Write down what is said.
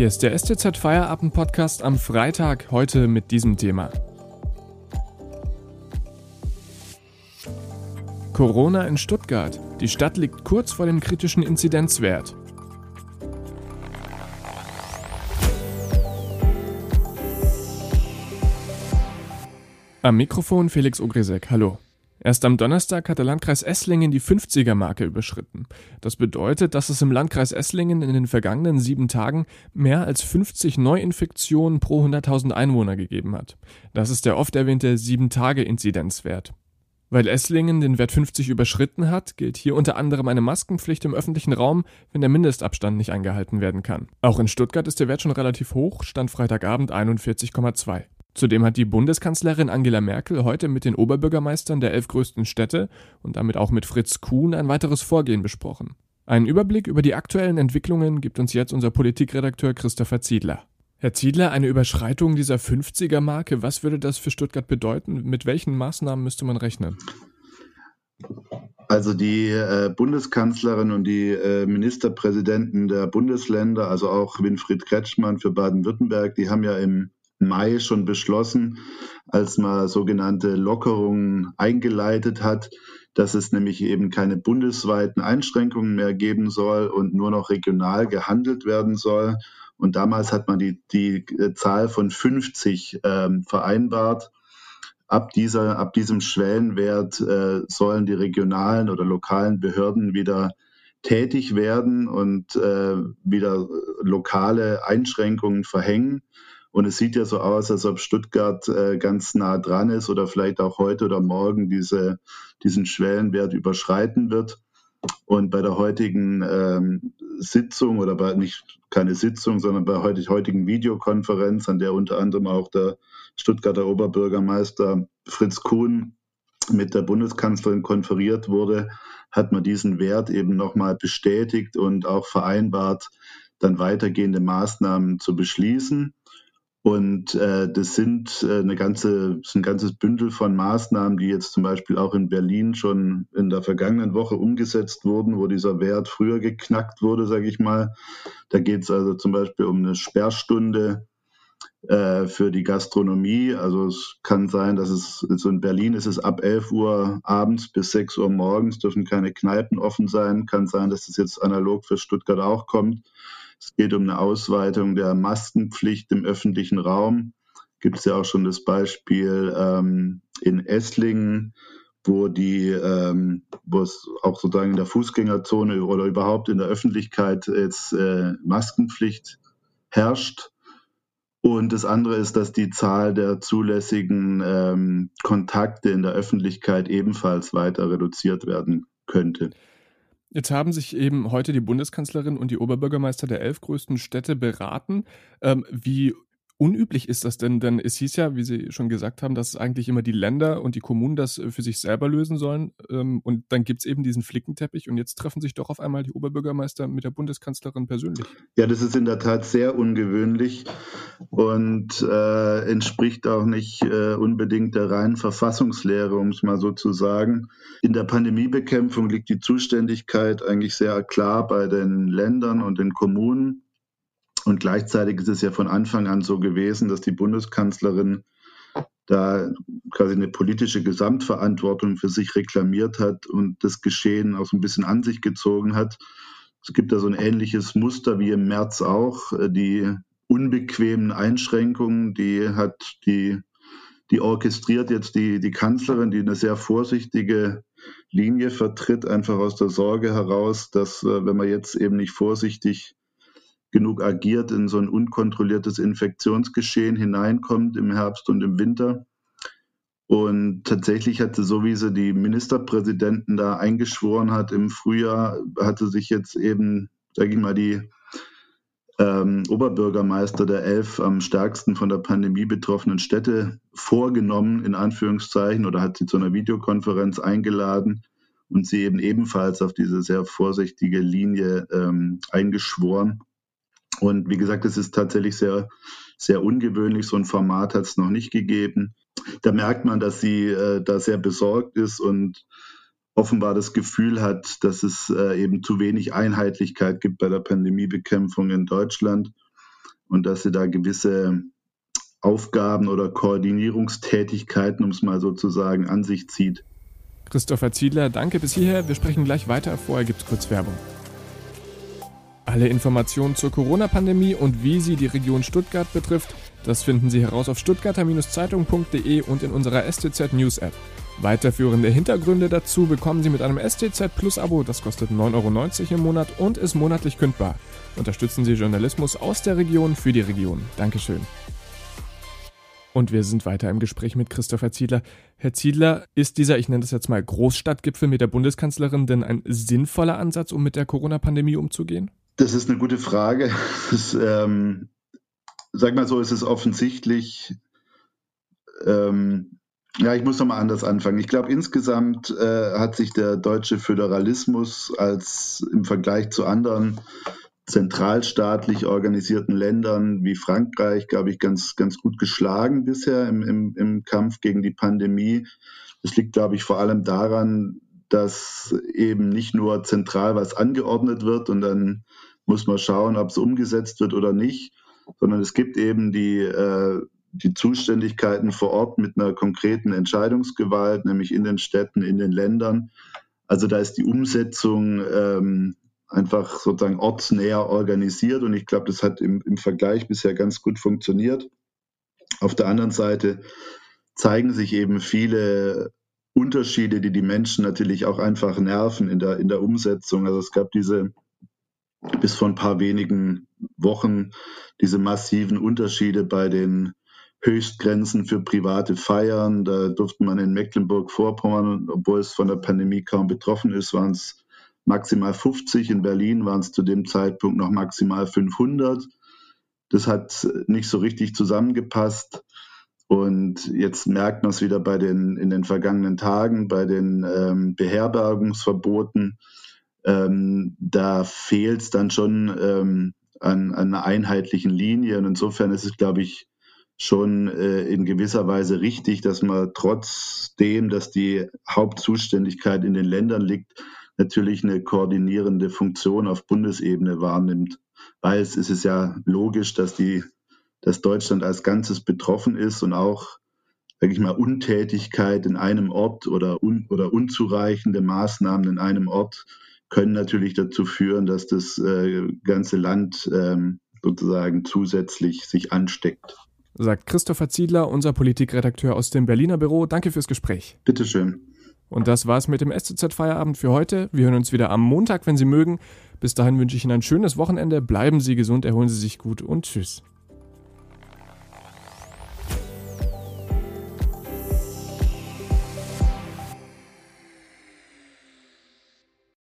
Hier ist der STZ Feierabend Podcast am Freitag, heute mit diesem Thema. Corona in Stuttgart. Die Stadt liegt kurz vor dem kritischen Inzidenzwert. Am Mikrofon Felix Ogrisek, hallo. Erst am Donnerstag hat der Landkreis Esslingen die 50er-Marke überschritten. Das bedeutet, dass es im Landkreis Esslingen in den vergangenen sieben Tagen mehr als 50 Neuinfektionen pro 100.000 Einwohner gegeben hat. Das ist der oft erwähnte 7-Tage-Inzidenzwert. Weil Esslingen den Wert 50 überschritten hat, gilt hier unter anderem eine Maskenpflicht im öffentlichen Raum, wenn der Mindestabstand nicht eingehalten werden kann. Auch in Stuttgart ist der Wert schon relativ hoch, stand Freitagabend 41,2. Zudem hat die Bundeskanzlerin Angela Merkel heute mit den Oberbürgermeistern der elf größten Städte und damit auch mit Fritz Kuhn ein weiteres Vorgehen besprochen. Einen Überblick über die aktuellen Entwicklungen gibt uns jetzt unser Politikredakteur Christopher Ziedler. Herr Ziedler, eine Überschreitung dieser 50er-Marke, was würde das für Stuttgart bedeuten? Mit welchen Maßnahmen müsste man rechnen? Also die äh, Bundeskanzlerin und die äh, Ministerpräsidenten der Bundesländer, also auch Winfried Kretschmann für Baden-Württemberg, die haben ja im Mai schon beschlossen, als man sogenannte Lockerungen eingeleitet hat, dass es nämlich eben keine bundesweiten Einschränkungen mehr geben soll und nur noch regional gehandelt werden soll. Und damals hat man die, die äh, Zahl von 50 ähm, vereinbart. Ab, dieser, ab diesem Schwellenwert äh, sollen die regionalen oder lokalen Behörden wieder tätig werden und äh, wieder lokale Einschränkungen verhängen. Und es sieht ja so aus, als ob Stuttgart äh, ganz nah dran ist oder vielleicht auch heute oder morgen diese, diesen Schwellenwert überschreiten wird. Und bei der heutigen ähm, Sitzung oder bei nicht keine Sitzung, sondern bei der heutigen Videokonferenz, an der unter anderem auch der Stuttgarter Oberbürgermeister Fritz Kuhn mit der Bundeskanzlerin konferiert wurde, hat man diesen Wert eben nochmal bestätigt und auch vereinbart, dann weitergehende Maßnahmen zu beschließen. Und äh, das sind äh, eine ganze, ein ganzes Bündel von Maßnahmen, die jetzt zum Beispiel auch in Berlin schon in der vergangenen Woche umgesetzt wurden, wo dieser Wert früher geknackt wurde, sage ich mal. Da geht es also zum Beispiel um eine Sperrstunde äh, für die Gastronomie. Also es kann sein, dass es, also in Berlin ist es ab 11 Uhr abends bis 6 Uhr morgens, dürfen keine Kneipen offen sein. Kann sein, dass das jetzt analog für Stuttgart auch kommt. Es geht um eine Ausweitung der Maskenpflicht im öffentlichen Raum. Gibt es ja auch schon das Beispiel ähm, in Esslingen, wo die, ähm, wo es auch sozusagen in der Fußgängerzone oder überhaupt in der Öffentlichkeit jetzt äh, Maskenpflicht herrscht. Und das andere ist, dass die Zahl der zulässigen ähm, Kontakte in der Öffentlichkeit ebenfalls weiter reduziert werden könnte. Jetzt haben sich eben heute die Bundeskanzlerin und die Oberbürgermeister der elf größten Städte beraten. Ähm, wie unüblich ist das denn? Denn es hieß ja, wie Sie schon gesagt haben, dass eigentlich immer die Länder und die Kommunen das äh, für sich selber lösen sollen. Ähm, und dann gibt es eben diesen Flickenteppich und jetzt treffen sich doch auf einmal die Oberbürgermeister mit der Bundeskanzlerin persönlich. Ja, das ist in der Tat sehr ungewöhnlich und äh, entspricht auch nicht äh, unbedingt der reinen Verfassungslehre, um es mal so zu sagen. In der Pandemiebekämpfung liegt die Zuständigkeit eigentlich sehr klar bei den Ländern und den Kommunen. Und gleichzeitig ist es ja von Anfang an so gewesen, dass die Bundeskanzlerin da quasi eine politische Gesamtverantwortung für sich reklamiert hat und das Geschehen auch so ein bisschen an sich gezogen hat. Es gibt da so ein ähnliches Muster wie im März auch. Die unbequemen Einschränkungen, die hat die, die orchestriert jetzt die, die Kanzlerin, die eine sehr vorsichtige Linie vertritt, einfach aus der Sorge heraus, dass äh, wenn man jetzt eben nicht vorsichtig genug agiert, in so ein unkontrolliertes Infektionsgeschehen hineinkommt im Herbst und im Winter. Und tatsächlich hatte, so wie sie die Ministerpräsidenten da eingeschworen hat im Frühjahr, hatte sich jetzt eben, sage ich mal, die ähm, Oberbürgermeister der elf am stärksten von der Pandemie betroffenen Städte vorgenommen, in Anführungszeichen, oder hat sie zu einer Videokonferenz eingeladen und sie eben ebenfalls auf diese sehr vorsichtige Linie ähm, eingeschworen. Und wie gesagt, es ist tatsächlich sehr, sehr ungewöhnlich. So ein Format hat es noch nicht gegeben. Da merkt man, dass sie äh, da sehr besorgt ist und offenbar das Gefühl hat, dass es äh, eben zu wenig Einheitlichkeit gibt bei der Pandemiebekämpfung in Deutschland. und dass sie da gewisse Aufgaben oder Koordinierungstätigkeiten, um es mal so zu sagen, an sich zieht. Christopher Ziedler, danke bis hierher. Wir sprechen gleich weiter. Vorher gibt es kurz Werbung. Alle Informationen zur Corona-Pandemie und wie sie die Region Stuttgart betrifft, das finden Sie heraus auf stuttgarter-zeitung.de und in unserer STZ News App. Weiterführende Hintergründe dazu bekommen Sie mit einem STZ Plus Abo, das kostet 9,90 Euro im Monat und ist monatlich kündbar. Unterstützen Sie Journalismus aus der Region für die Region. Dankeschön. Und wir sind weiter im Gespräch mit Christopher Ziedler. Herr Ziedler, ist dieser, ich nenne das jetzt mal Großstadtgipfel mit der Bundeskanzlerin denn ein sinnvoller Ansatz, um mit der Corona-Pandemie umzugehen? Das ist eine gute Frage. Das, ähm, sag mal so, es ist offensichtlich, ähm, ja, ich muss nochmal anders anfangen. Ich glaube, insgesamt äh, hat sich der deutsche Föderalismus als im Vergleich zu anderen zentralstaatlich organisierten Ländern wie Frankreich, glaube ich, ganz, ganz gut geschlagen bisher im, im, im Kampf gegen die Pandemie. Das liegt, glaube ich, vor allem daran, dass eben nicht nur zentral was angeordnet wird und dann muss man schauen, ob es umgesetzt wird oder nicht, sondern es gibt eben die, äh, die Zuständigkeiten vor Ort mit einer konkreten Entscheidungsgewalt, nämlich in den Städten, in den Ländern. Also da ist die Umsetzung ähm, einfach sozusagen ortsnäher organisiert und ich glaube, das hat im, im Vergleich bisher ganz gut funktioniert. Auf der anderen Seite zeigen sich eben viele Unterschiede, die die Menschen natürlich auch einfach nerven in der, in der Umsetzung. Also es gab diese bis vor ein paar wenigen Wochen diese massiven Unterschiede bei den Höchstgrenzen für private Feiern. Da durfte man in Mecklenburg-Vorpommern, obwohl es von der Pandemie kaum betroffen ist, waren es maximal 50. In Berlin waren es zu dem Zeitpunkt noch maximal 500. Das hat nicht so richtig zusammengepasst. Und jetzt merkt man es wieder bei den, in den vergangenen Tagen, bei den ähm, Beherbergungsverboten. Ähm, da fehlt es dann schon ähm, an, an, einer einheitlichen Linie. Und insofern ist es, glaube ich, schon äh, in gewisser Weise richtig, dass man trotzdem, dass die Hauptzuständigkeit in den Ländern liegt, natürlich eine koordinierende Funktion auf Bundesebene wahrnimmt. Weil es ist ja logisch, dass, die, dass Deutschland als Ganzes betroffen ist und auch, sage ich mal, Untätigkeit in einem Ort oder, un, oder unzureichende Maßnahmen in einem Ort können natürlich dazu führen, dass das äh, ganze Land ähm, sozusagen zusätzlich sich ansteckt. Sagt Christopher Ziedler, unser Politikredakteur aus dem Berliner Büro. Danke fürs Gespräch. Bitteschön. Und das war's mit dem SZ-Feierabend für heute. Wir hören uns wieder am Montag, wenn Sie mögen. Bis dahin wünsche ich Ihnen ein schönes Wochenende. Bleiben Sie gesund, erholen Sie sich gut und tschüss.